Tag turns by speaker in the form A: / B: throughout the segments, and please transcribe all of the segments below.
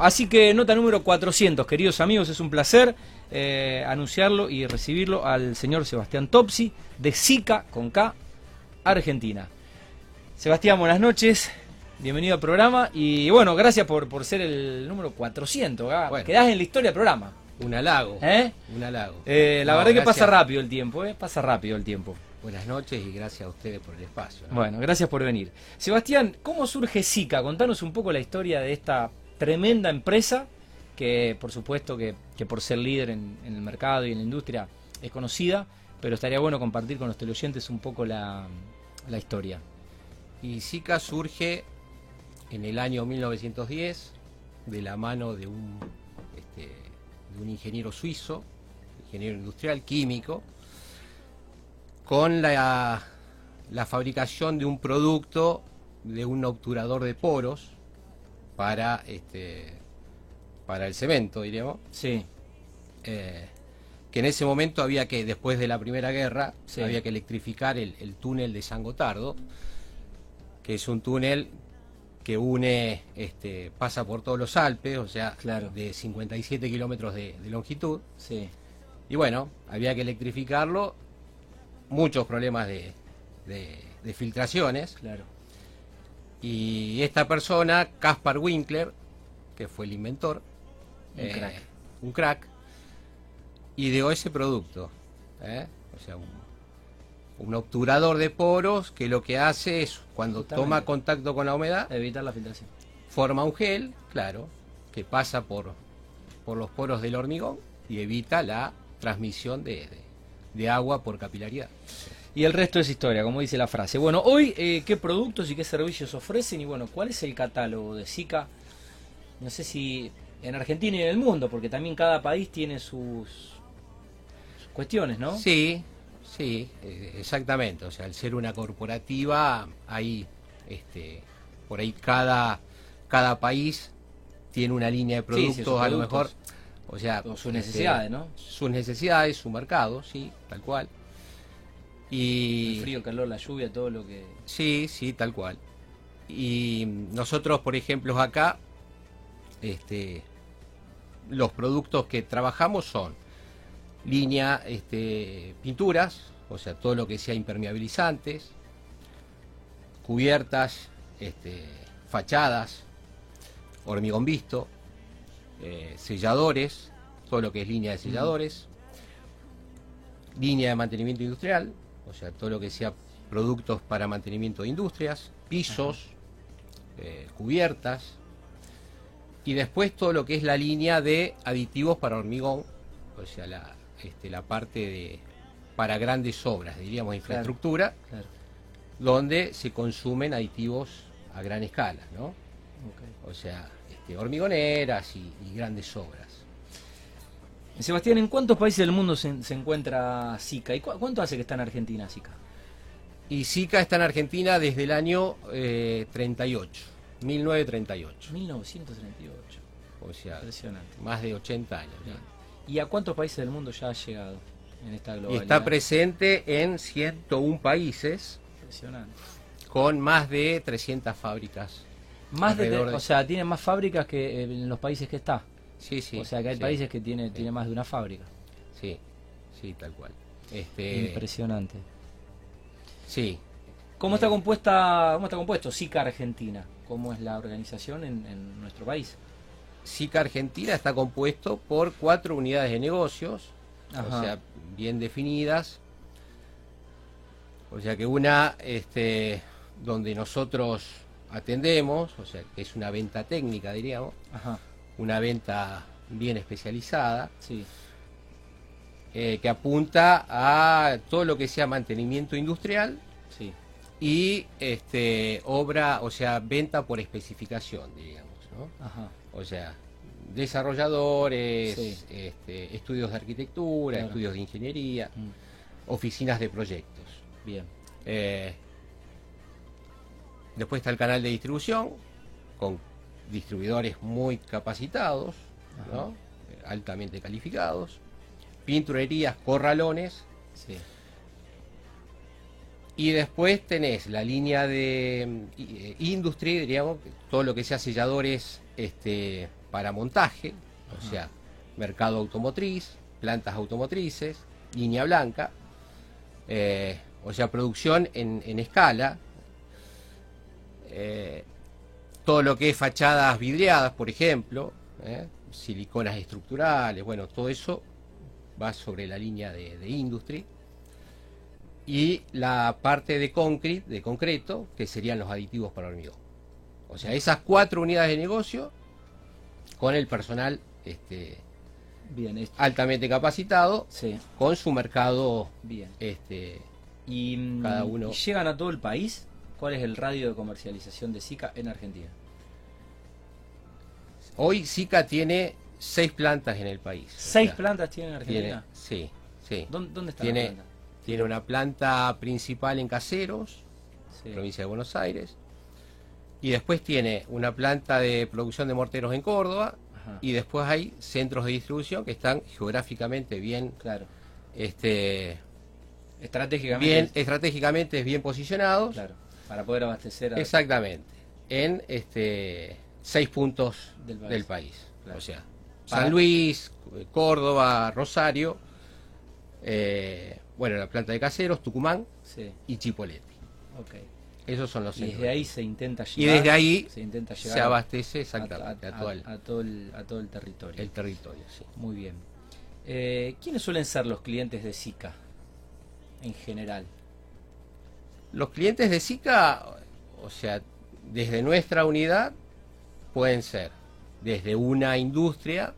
A: Así que nota número 400, queridos amigos, es un placer eh, anunciarlo y recibirlo al señor Sebastián Topsi de SICA con K, Argentina. Sebastián, buenas noches, bienvenido al programa y bueno, gracias por, por ser el número 400, ¿ah?
B: Bueno.
A: quedás en la historia del programa.
B: Un halago.
A: ¿eh?
B: Un halago.
A: Eh, la
B: No,
A: verdad que pasa rápido el tiempo, ¿eh? pasa rápido el tiempo.
B: Buenas noches y gracias a ustedes por el espacio. ¿no?
A: Bueno, gracias por venir. Sebastián, ¿cómo surge SICA? Contanos un poco la historia de esta tremenda empresa que, por supuesto, que, por ser líder en, el mercado y en la industria es conocida, pero estaría bueno compartir con los teleoyentes un poco la, historia.
B: Y SICA surge en el año 1910 de la mano de un, este, de un ingeniero suizo, ingeniero industrial químico, con la fabricación de un producto de un obturador de poros para, este, para el cemento, diríamos.
A: Sí,
B: eh, que en ese momento había que, después de la Primera Guerra,
A: Sí.
B: había que electrificar el, el túnel de San Gotardo, que es un túnel que une, este, pasa por todos los Alpes, o sea,
A: Claro.
B: de 57 kilómetros de, de longitud.
A: sí,
B: Y bueno, había que electrificarlo, muchos problemas de, de- de filtraciones.
A: claro.
B: Y esta persona, Caspar Winkler, que fue el inventor,
A: Un crack.
B: un crack, ideó ese producto. ¿eh? O sea, un, un obturador de poros que lo que hace es, cuando
A: Justamente.
B: toma contacto con la humedad,
A: Evitar la filtración.
B: forma un gel, claro, que pasa por, por los poros del hormigón y evita la transmisión de, de- de agua por capilaridad.
A: Y el resto es historia, como dice la frase. Bueno, hoy, eh, ¿qué productos y qué servicios ofrecen? Y bueno, ¿cuál es el catálogo de SICA? No sé si en Argentina y en el mundo, porque también cada país tiene sus, cuestiones, ¿no?
B: Sí, sí, eh, exactamente. O sea, al ser una corporativa, hay, este, por ahí cada, cada país tiene una línea de productos,
A: sí,
B: a lo mejor, o sea,
A: O sus
B: este,
A: necesidades, ¿no?
B: sus necesidades, su mercado, sí, tal cual. Y
A: El frío, el calor, la lluvia, todo lo que...
B: Sí, sí, tal cual. Y nosotros, por ejemplo, acá, este, los productos que trabajamos son línea este, pinturas, o sea, todo lo que sea impermeabilizantes, cubiertas, este, fachadas, hormigón visto, eh, selladores, todo lo que es línea de selladores, línea de mantenimiento industrial, o sea, todo lo que sea productos para mantenimiento de industrias, pisos, eh, cubiertas, y después todo lo que es la línea de aditivos para hormigón, o sea, la, este, la parte de para grandes obras, diríamos infraestructura,
A: Claro.
B: donde se consumen aditivos a gran escala, ¿no? O sea, este, hormigoneras y, y grandes obras.
A: Sebastián, ¿en cuántos países del mundo se, se encuentra SICA? ¿Y cu- cuánto hace que está en Argentina SICA?
B: Y SICA está en Argentina desde el año eh, 38, 1938.
A: 1938.
B: O sea,
A: Impresionante.
B: más de 80 años.
A: ¿Y a cuántos países del mundo ya ha llegado en esta
B: Y
A: globalidad?
B: está presente en 101 países
A: Impresionante.
B: con más de 300 fábricas.
A: Más de- o sea, tiene más fábricas que eh, en los países que está.
B: Sí, sí.
A: o sea, que hay
B: sí,
A: países que tiene, tiene más de una fábrica.
B: Sí, sí, tal cual. Este,
A: Impresionante.
B: sí,
A: ¿Cómo está compuesta, cómo está compuesto SICA Argentina? ¿Cómo es la organización en, en nuestro país?
B: SICA Argentina está compuesto por cuatro unidades de negocios,
A: Ajá.
B: o sea, bien definidas. O sea que una este, donde nosotros atendemos, o sea, que es una venta técnica, diríamos,
A: Ajá,
B: una venta bien especializada,
A: sí.
B: eh, que apunta a todo lo que sea mantenimiento industrial
A: Sí,
B: y este, obra, o sea, venta por especificación,
A: ajá.
B: O sea, desarrolladores,
A: Sí.
B: este, estudios de arquitectura,
A: Claro.
B: estudios de ingeniería,
A: Mm,
B: oficinas de proyectos.
A: Bien.
B: Eh, después está el canal de distribución, con distribuidores muy capacitados. Eh, altamente calificados, pinturerías, corralones,
A: Sí.
B: Y después tenés la línea de mm, eh, industria, diríamos, todo lo que sea selladores este, para montaje, o sea, mercado automotriz, plantas automotrices, línea blanca, eh, o sea, producción en, en escala, eh, todo lo que es fachadas vidriadas, por ejemplo, ¿eh? siliconas estructurales, bueno, todo eso va sobre la línea de, de industry. Y la parte de concrete, de concreto, que serían los aditivos para hormigón. O sea, esas cuatro unidades de negocio con el personal este,
A: Bien, es-
B: altamente capacitado,
A: sí,
B: con su mercado
A: bien.
B: este,
A: Y, mm,
B: Cada uno-
A: ¿y llegan a todo el país? ¿Cuál es el radio de comercialización de Zika en Argentina?
B: Hoy Zika tiene seis plantas en el país. O
A: ¿Seis
B: sea,
A: plantas tienen en
B: tiene,
A: Argentina?
B: sí, sí.
A: ¿Dónde, dónde está
B: Tiene-
A: la planta?
B: Tiene una planta principal en Caseros,
A: Sí.
B: provincia de Buenos Aires. Y después tiene una planta de producción de morteros en Córdoba.
A: Ajá,
B: Y después hay centros de distribución que están geográficamente bien,
A: claro.
B: este,
A: Estratégicamente.
B: bien estratégicamente bien posicionados.
A: Claro, para poder abastecer a...
B: Exactamente. En este seis puntos
A: Del
B: del
A: país.
B: país.
A: Claro.
B: O sea, San Luis, Córdoba, Rosario, eh, bueno, la planta de caseros, Tucumán
A: Sí,
B: y Chipoleti.
A: ok.
B: Esos son los
A: Y
B: centros.
A: desde ahí se intenta
B: Y
A: llegar...
B: desde ahí
A: se intenta llegar
B: se abastece exactamente a,
A: a-
B: todo el,
A: a todo el, a todo el territorio.
B: el territorio. sí.
A: Muy bien. Eh, ¿Quiénes suelen ser los clientes de Zika en general?
B: Los clientes de Zika, o sea, desde nuestra unidad, pueden ser desde una industria,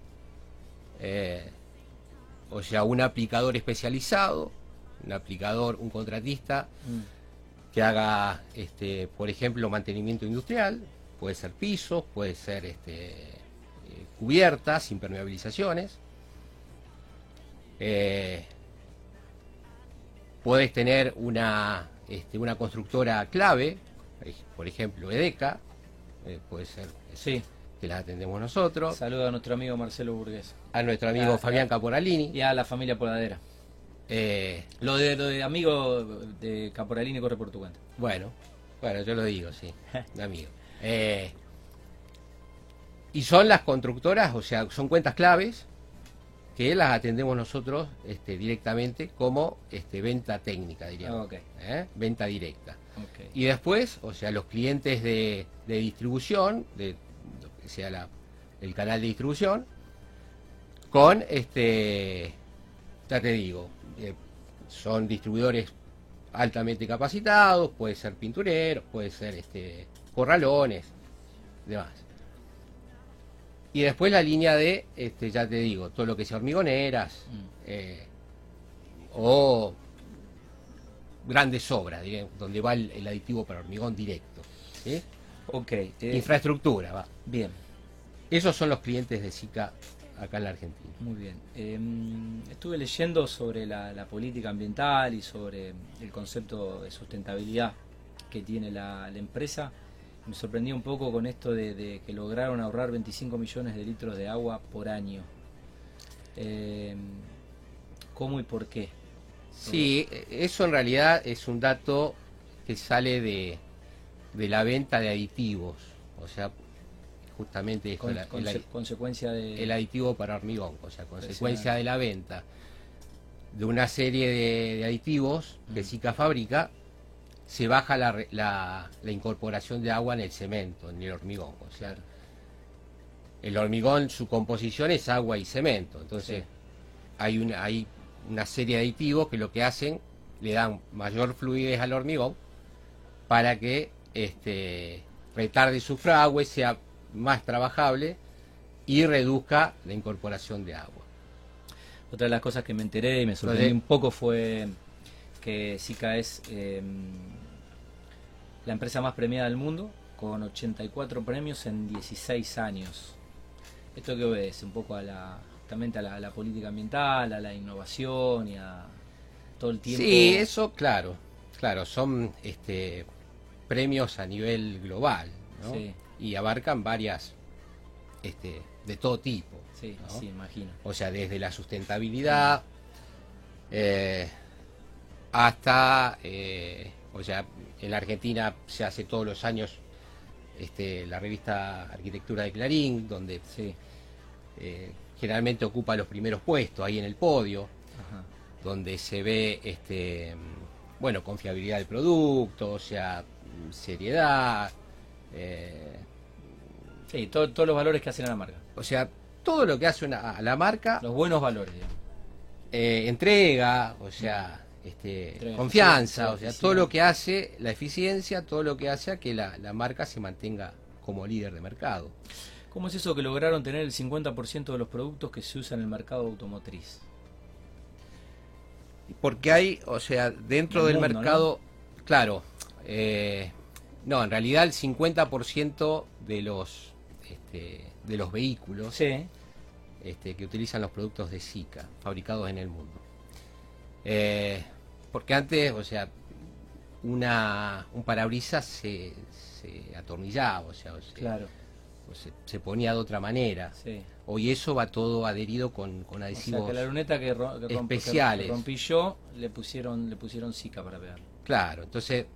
B: eh, o sea, un aplicador especializado, un aplicador, un contratista que haga, este, por ejemplo, mantenimiento industrial, puede ser pisos, puede ser este, eh, cubiertas, impermeabilizaciones. Eh, puedes tener una, este, una constructora clave, eh, por ejemplo, EDECA, eh, puede ser
A: Sí,
B: que la atendemos nosotros,
A: saludo a nuestro amigo Marcelo Burgués
B: a nuestro amigo Fabián. Caporalini.
A: y a la familia Poladera.
B: eh,
A: Lo de, lo de amigo de Caporalini corre por tu cuenta.
B: Bueno, bueno, yo lo digo, sí, amigo. Eh, y son las constructoras, o sea, son cuentas claves que las atendemos nosotros este, directamente como este, venta técnica, diríamos. ¿eh? Venta directa. Y después, o sea, los clientes de, de distribución, de que sea la, el canal de distribución, con este, ya te digo, eh, son distribuidores altamente capacitados, puede ser pintureros, puede ser este, corralones, demás. Y después la línea de, este, ya te digo, todo lo que sea hormigoneras,
A: Mm.
B: eh, o grandes obras, diré, donde va el, el aditivo para hormigón directo. ¿sí?
A: Ok, eh,
B: Infraestructura, va.
A: bien,
B: Esos son los clientes de SICA acá en la Argentina.
A: muy bien. Eh, estuve leyendo sobre la, la política ambiental y sobre el concepto de sustentabilidad que tiene la, la empresa. Me sorprendí un poco con esto de, de que lograron ahorrar 25 millones de litros de agua por año. Eh, ¿Cómo y por qué?
B: Sí, eso en realidad es un dato que sale de, de la venta de aditivos. O sea, justamente esto,
A: Con-
B: la- el,
A: consecuencia de...
B: el aditivo para hormigón. O sea, consecuencia de la venta de una serie de, de aditivos que. SICA fabrica, se baja la, la, la incorporación de agua en el cemento, en el hormigón. O sea, el hormigón, su composición es agua y cemento. Entonces,
A: Sí.
B: hay, una, hay una serie de aditivos que lo que hacen, le dan mayor fluidez al hormigón para que este, retarde su fragüe, sea más trabajable y reduzca la incorporación de agua.
A: Otra de las cosas que me enteré y me sorprendí
B: Entonces-
A: un poco fue que Zika es eh, la empresa más premiada del mundo, con 84 premios en 16 años. Esto que obedece un poco a la, justamente a la, a la política ambiental, a la innovación y a todo el tiempo.
B: Sí, eso, claro, claro, son este, premios a nivel global, ¿no?
A: Sí.
B: Y abarcan varias, este, de todo tipo.
A: Sí,
B: ¿no?
A: sí, imagino.
B: O sea, desde la sustentabilidad eh, hasta, eh, o sea, en la Argentina se hace todos los años este, la revista Arquitectura de Clarín, donde
A: Sí.
B: eh, generalmente ocupa los primeros puestos ahí en el podio,
A: Ajá.
B: donde se ve, este, bueno, confiabilidad del producto, o sea, seriedad, eh,
A: Sí, to- todos los valores que hacen a la marca.
B: o sea, todo lo que hace una, a la marca,
A: Los buenos valores,
B: eh, entrega, o sea, este, confianza, o sea, todo lo que hace, la eficiencia, todo lo que hace a que la, la marca se mantenga como líder de mercado.
A: ¿Cómo es eso que lograron tener el 50% de los productos que se usan en el mercado automotriz?
B: Porque hay, o sea, dentro
A: Del mundo,
B: mercado, claro, eh, no, en realidad el 50% de los, este, de los vehículos
A: Sí.
B: este, que utilizan los productos de Zika, fabricados en el mundo. Eh, porque antes, o sea, una, un parabrisas se, se atornillaba, o sea, o se,
A: Claro,
B: o se, se ponía de otra manera.
A: sí.
B: Hoy eso va todo adherido con, con
A: O
B: adhesivos.
A: sea que la luneta que, ro- que romp- que
B: especiales.
A: rompí yo, le pusieron, le pusieron Zika para pegar.
B: Claro, entonces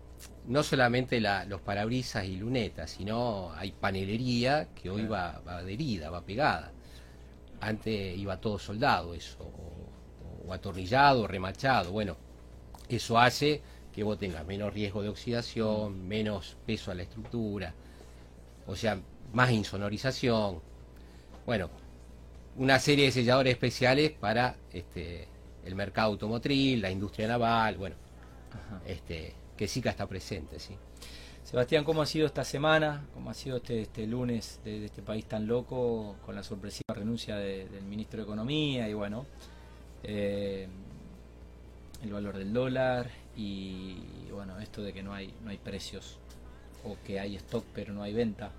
B: no solamente la- los parabrisas y lunetas, sino hay panelería que hoy
A: Claro.
B: va, va adherida, va pegada. Antes iba todo soldado eso, o, o atornillado, o remachado. Bueno, eso hace que vos tengas menos riesgo de oxidación, menos peso a la estructura, o sea, más insonorización. Bueno, una serie de selladores especiales para este, el mercado automotriz, la industria naval, bueno,
A: Ajá.
B: este, que Zika está presente, sí.
A: Sebastián, ¿cómo ha sido esta semana? ¿Cómo ha sido este, este lunes de, de este país tan loco con la sorpresiva renuncia de- del ministro de Economía y bueno, eh, el valor del dólar y, bueno, esto de que no hay, no hay precios o que hay stock pero no hay venta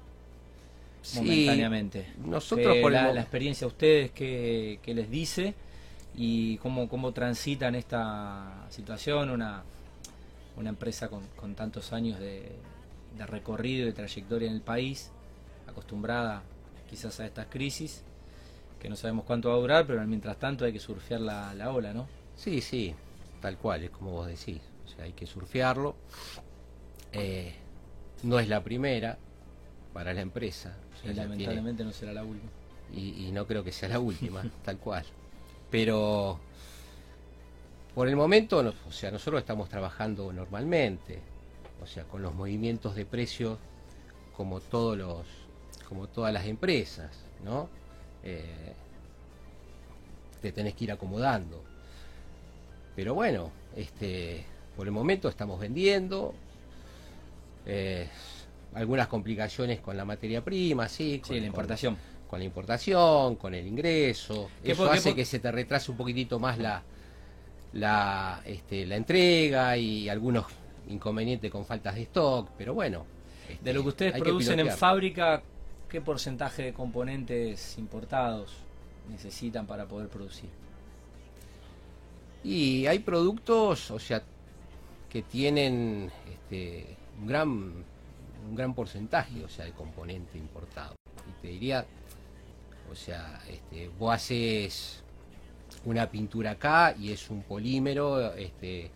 B: Sí,
A: momentáneamente.
B: nosotros
A: Que
B: por
A: la, experiencia a ustedes que, les dice y cómo, cómo transitan esta situación, una, una empresa con, con tantos años de, de recorrido y de trayectoria en el país, acostumbrada quizás a estas crisis, que no sabemos cuánto va a durar, pero mientras tanto hay que surfear la, la ola, ¿no?
B: Sí, sí, tal cual, es como vos decís. O sea, hay que surfearlo. Eh, no es la primera para la empresa. o sea,
A: Y
B: tiene-
A: lamentablemente no será la última.
B: y, y no creo que sea la última, tal cual. Pero por el momento, no- o sea, nosotros estamos trabajando normalmente, o sea, con los movimientos de precios como todos los, como todas las empresas, ¿no? Eh, te tenés que ir acomodando. Pero bueno, este, por el momento estamos vendiendo. eh, algunas complicaciones con la materia prima, sí.
A: Sí,
B: con-
A: la importación.
B: con la importación, con el ingreso.
A: ¿Qué
B: Eso hace que se te retrase un poquitito más la, la, este, la entrega y algunos inconvenientes con faltas de stock, pero bueno. este,
A: De lo que ustedes producen en fábrica, ¿qué porcentaje de componentes importados necesitan para poder producir?
B: Y hay productos, o sea, que tienen este, un gran un gran porcentaje, o sea, de componente importado. Y te diría, o sea, este, vos haces una pintura acá y es un polímero este,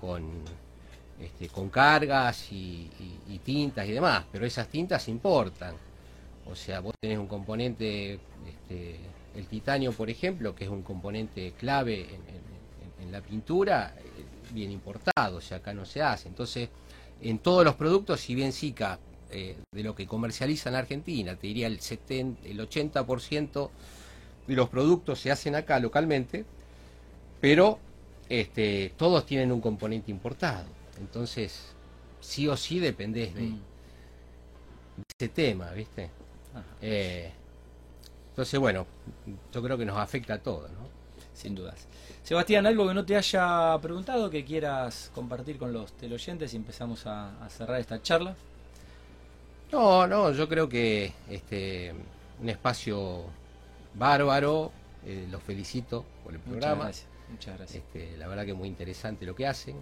B: con, con cargas y, tintas y demás, pero esas tintas importan. O sea, vos tenés un componente, el titanio, por ejemplo, que es un componente clave en- en- la pintura, eh, bien importado, o sea, acá no se hace. Entonces, en todos los productos, si bien Zika, eh, de lo que comercializa en Argentina, te diría el, 70, el 80% de los productos se hacen acá localmente, pero este, todos tienen un componente importado. Entonces, sí o sí dependés de,
A: Mm.
B: de ese tema, ¿viste?
A: Ajá,
B: Eh, entonces, bueno, yo creo que nos afecta a todos, ¿no?
A: Sin dudas. Sebastián, algo que no te haya preguntado que quieras compartir con los teleoyentes y empezamos a, a cerrar esta charla.
B: No, no, yo creo que este un espacio bárbaro, eh, los felicito por el
A: Muchas
B: programa.
A: gracias. Muchas gracias.
B: Este, la verdad que es muy interesante lo que hacen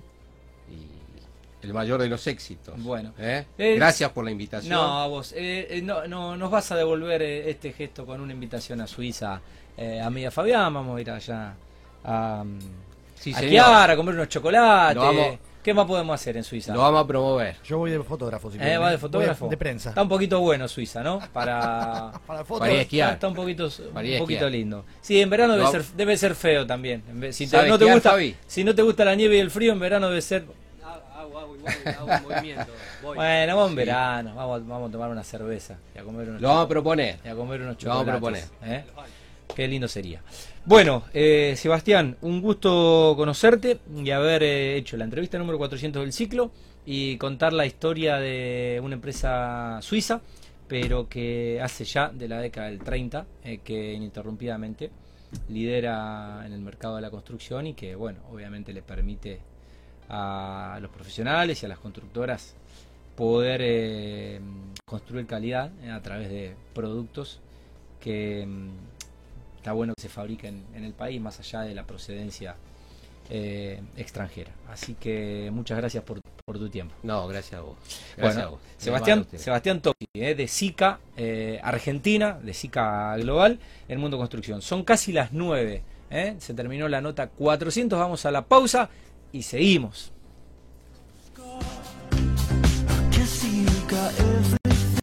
B: y el mayor de los éxitos.
A: Bueno.
B: ¿eh?
A: Eh,
B: Gracias por la invitación.
A: No, a vos. no, no, nos vas a devolver este gesto con una invitación a Suiza. Eh, a mí y a Fabián vamos a ir allá a, mm,
B: Sí,
A: a
B: señor.
A: esquiar, a comer unos chocolates.
B: Vamos-
A: ¿Qué más podemos hacer en Suiza?
B: Lo vamos a promover.
C: Yo voy de fotógrafo, si
A: Eh, va de
C: ¿eh?
A: fotógrafo.
C: Voy de prensa.
A: Está un poquito bueno Suiza, ¿no? Para...
C: Para fotos.
B: Para esquiar.
A: Está, está un poquito, un poquito lindo. Sí, en verano debe ser, debe ser feo también. Si, te,
B: ¿Sabe
A: no te gusta,
B: Fabi?
A: si no te gusta la nieve y el frío, en verano debe ser...
D: Hago, hago igual, hago un movimiento. Voy.
A: Bueno, vamos en verano, vamos, vamos a tomar una cerveza y a comer unos,
B: Lo vamos a proponer.
A: y a comer unos
B: Lo vamos a
A: chocolates. ¿eh? Qué lindo sería. Bueno, eh, Sebastián, un gusto conocerte y haber eh, hecho la entrevista número 400 del ciclo y contar la historia de una empresa suiza, pero que hace ya de la década del 30, eh, que ininterrumpidamente lidera en el mercado de la construcción y que, bueno, obviamente le permite a los profesionales y a las constructoras poder construir calidad a través de productos que mm, está bueno que se fabriquen en el país más allá de la procedencia eh, extranjera. Así que muchas gracias por, por tu tiempo.
B: No, gracias a vos. Gracias
A: Bueno,
B: a vos.
A: Sebastián,
B: a.
A: Sebastián Toki, eh, de SICA eh, Argentina, de SICA Global, en Mundo Construcción. Son casi las 9. eh, se terminó la nota 400, vamos a la pausa y seguimos.